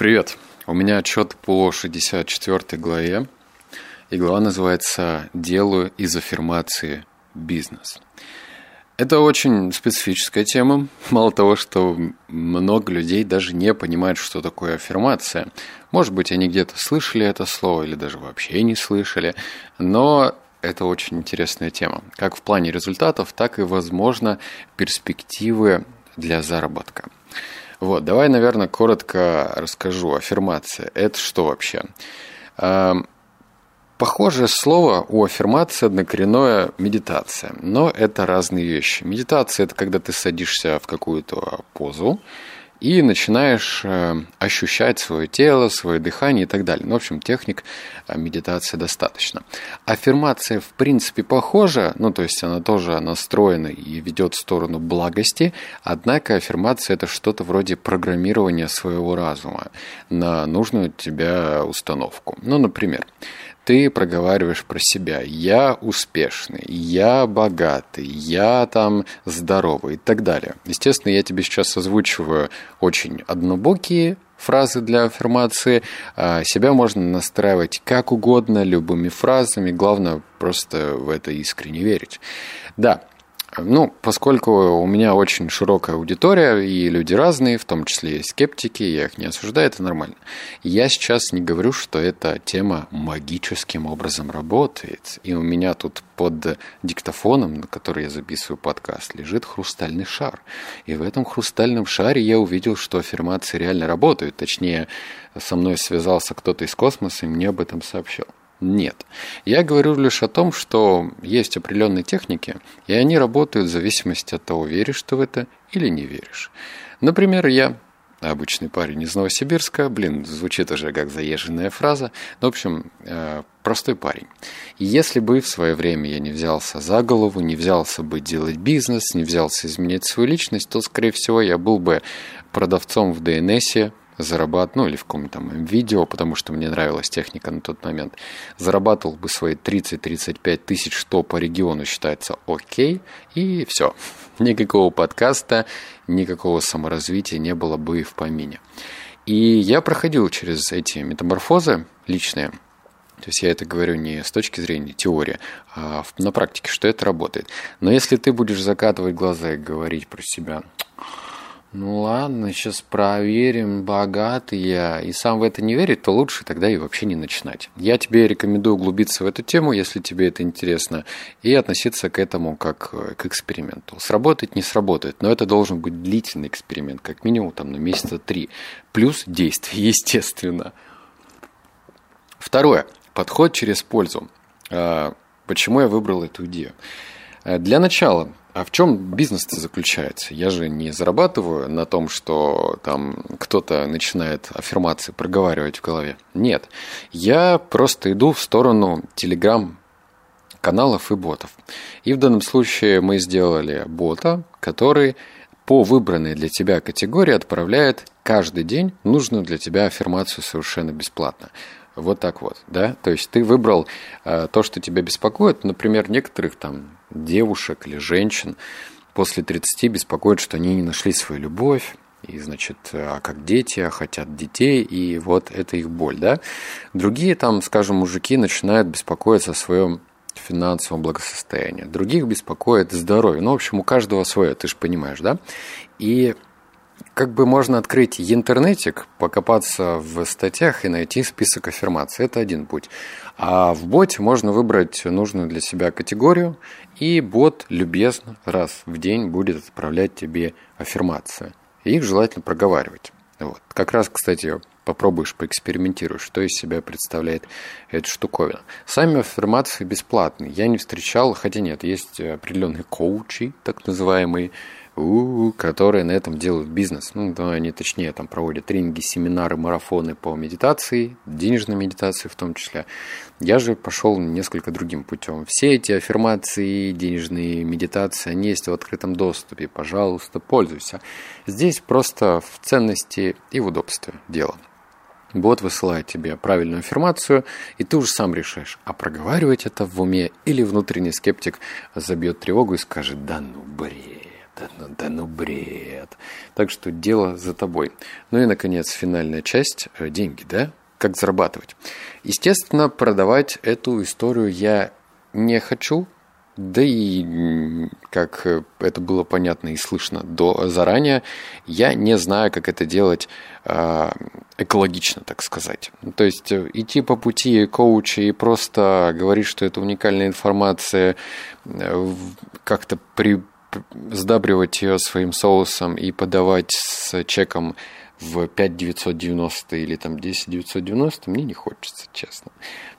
Привет. У меня отчет по 64 главе, и глава называется «Делаю из аффирмации бизнес». Это очень специфическая тема. Мало того, что много людей даже не понимают, что такое аффирмация. Может быть, они где-то слышали это слово или даже вообще не слышали, но это очень интересная тема. Как в плане результатов, так и, возможно, перспективы для заработка. Вот, давай, наверное, коротко расскажу. Аффирмация – это что вообще? Похожее слово у аффирмации однокоренное медитация, но это разные вещи. Медитация – это когда ты садишься в какую-то позу, и начинаешь э, ощущать свое тело, свое дыхание и так далее. Ну, в общем, техник э, медитации достаточно. Аффирмация, в принципе, похожа, ну, то есть она тоже настроена и ведет в сторону благости, однако аффирмация – это что-то вроде программирования своего разума на нужную тебя установку. Ну, например, ты проговариваешь про себя. Я успешный, я богатый, я там здоровый и так далее. Естественно, я тебе сейчас озвучиваю очень однобокие фразы для аффирмации. А себя можно настраивать как угодно, любыми фразами. Главное просто в это искренне верить. Да, ну, поскольку у меня очень широкая аудитория, и люди разные, в том числе и скептики, я их не осуждаю, это нормально. Я сейчас не говорю, что эта тема магическим образом работает. И у меня тут под диктофоном, на который я записываю подкаст, лежит хрустальный шар. И в этом хрустальном шаре я увидел, что аффирмации реально работают. Точнее, со мной связался кто-то из космоса и мне об этом сообщил. Нет. Я говорю лишь о том, что есть определенные техники, и они работают в зависимости от того, веришь ты в это или не веришь. Например, я обычный парень из Новосибирска, блин, звучит уже как заезженная фраза, но, в общем, э, простой парень. Если бы в свое время я не взялся за голову, не взялся бы делать бизнес, не взялся изменять свою личность, то, скорее всего, я был бы продавцом в ДНСе, зарабатывал, ну или в каком-то там видео, потому что мне нравилась техника на тот момент, зарабатывал бы свои 30-35 тысяч, что по региону считается окей, и все. Никакого подкаста, никакого саморазвития не было бы и в помине. И я проходил через эти метаморфозы личные, то есть я это говорю не с точки зрения теории, а на практике, что это работает. Но если ты будешь закатывать глаза и говорить про себя, ну ладно, сейчас проверим, богатый я, и сам в это не верить, то лучше тогда и вообще не начинать. Я тебе рекомендую углубиться в эту тему, если тебе это интересно, и относиться к этому как э, к эксперименту. Сработает, не сработает, но это должен быть длительный эксперимент, как минимум там на месяца три, плюс действие, естественно. Второе. Подход через пользу. А, почему я выбрал эту идею? Э, для начала, а в чем бизнес-то заключается? Я же не зарабатываю на том, что там кто-то начинает аффирмации проговаривать в голове. Нет. Я просто иду в сторону телеграм каналов и ботов. И в данном случае мы сделали бота, который по выбранной для тебя категории отправляет каждый день нужную для тебя аффирмацию совершенно бесплатно. Вот так вот, да? То есть ты выбрал э, то, что тебя беспокоит. Например, некоторых там девушек или женщин после 30 беспокоит, что они не нашли свою любовь, и, значит, а как дети, а хотят детей, и вот это их боль, да. Другие там, скажем, мужики начинают беспокоиться о своем финансовом благосостоянии. Других беспокоит здоровье. Ну, в общем, у каждого свое, ты же понимаешь, да? И как бы можно открыть интернетик, покопаться в статьях и найти список аффирмаций. Это один путь. А в боте можно выбрать нужную для себя категорию, и бот любезно раз в день будет отправлять тебе аффирмации. И их желательно проговаривать. Вот. Как раз, кстати, попробуешь, поэкспериментируешь, что из себя представляет эта штуковина. Сами аффирмации бесплатные. Я не встречал, хотя нет, есть определенные коучи, так называемые, которые на этом делают бизнес. Ну, да, они точнее там проводят тренинги, семинары, марафоны по медитации, денежной медитации в том числе. Я же пошел несколько другим путем. Все эти аффирмации, денежные медитации, они есть в открытом доступе. Пожалуйста, пользуйся. Здесь просто в ценности и в удобстве дело. Бот высылает тебе правильную аффирмацию, и ты уже сам решаешь, а проговаривать это в уме или внутренний скептик забьет тревогу и скажет, да ну бред да ну, да ну бред. Так что дело за тобой. Ну и, наконец, финальная часть – деньги, да? Как зарабатывать? Естественно, продавать эту историю я не хочу, да и, как это было понятно и слышно до заранее, я не знаю, как это делать э, экологично, так сказать. То есть э, идти по пути коуча и просто говорить, что это уникальная информация, э, как-то при, сдабривать ее своим соусом и подавать с чеком в 5990 или там 10990 мне не хочется, честно.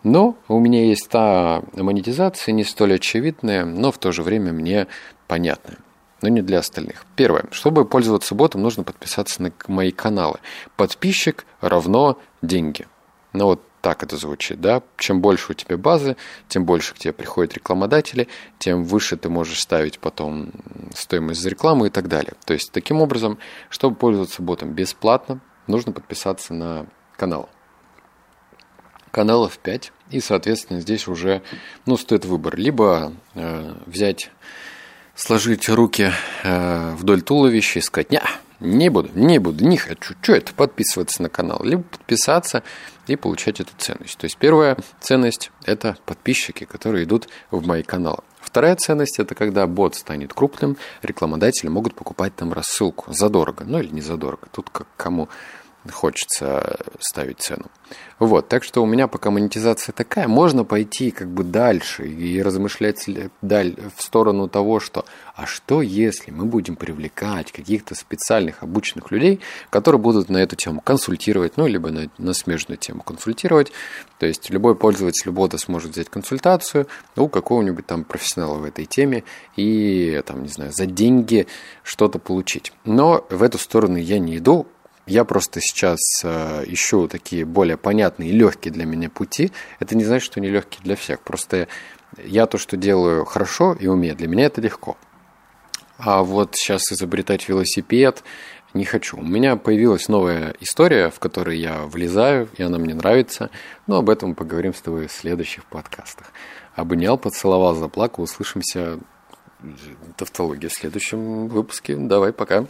Но у меня есть та монетизация, не столь очевидная, но в то же время мне понятная. Но не для остальных. Первое. Чтобы пользоваться ботом, нужно подписаться на мои каналы. Подписчик равно деньги. Ну вот так это звучит, да? Чем больше у тебя базы, тем больше к тебе приходят рекламодатели, тем выше ты можешь ставить потом стоимость за рекламу и так далее. То есть, таким образом, чтобы пользоваться ботом бесплатно, нужно подписаться на канал. Каналов 5, и, соответственно, здесь уже, ну, стоит выбор. Либо э, взять, сложить руки э, вдоль туловища и сказать, не, не буду, не буду, не хочу. Что это? Подписываться на канал. Либо подписаться и получать эту ценность. То есть первая ценность – это подписчики, которые идут в мои каналы. Вторая ценность – это когда бот станет крупным, рекламодатели могут покупать там рассылку задорого, ну или не задорого, тут как кому хочется ставить цену. Вот, так что у меня пока монетизация такая, можно пойти как бы дальше и размышлять в сторону того, что а что если мы будем привлекать каких-то специальных обученных людей, которые будут на эту тему консультировать, ну, либо на, на смежную тему консультировать, то есть любой пользователь бота сможет взять консультацию у какого-нибудь там профессионала в этой теме и, там, не знаю, за деньги что-то получить. Но в эту сторону я не иду, я просто сейчас э, ищу такие более понятные легкие для меня пути. Это не значит, что они легкие для всех. Просто я то, что делаю хорошо и умею, для меня это легко. А вот сейчас изобретать велосипед не хочу. У меня появилась новая история, в которой я влезаю, и она мне нравится. Но об этом поговорим с тобой в следующих подкастах. Обнял, поцеловал, заплакал. Услышимся. Тавтология в следующем выпуске. Давай, пока.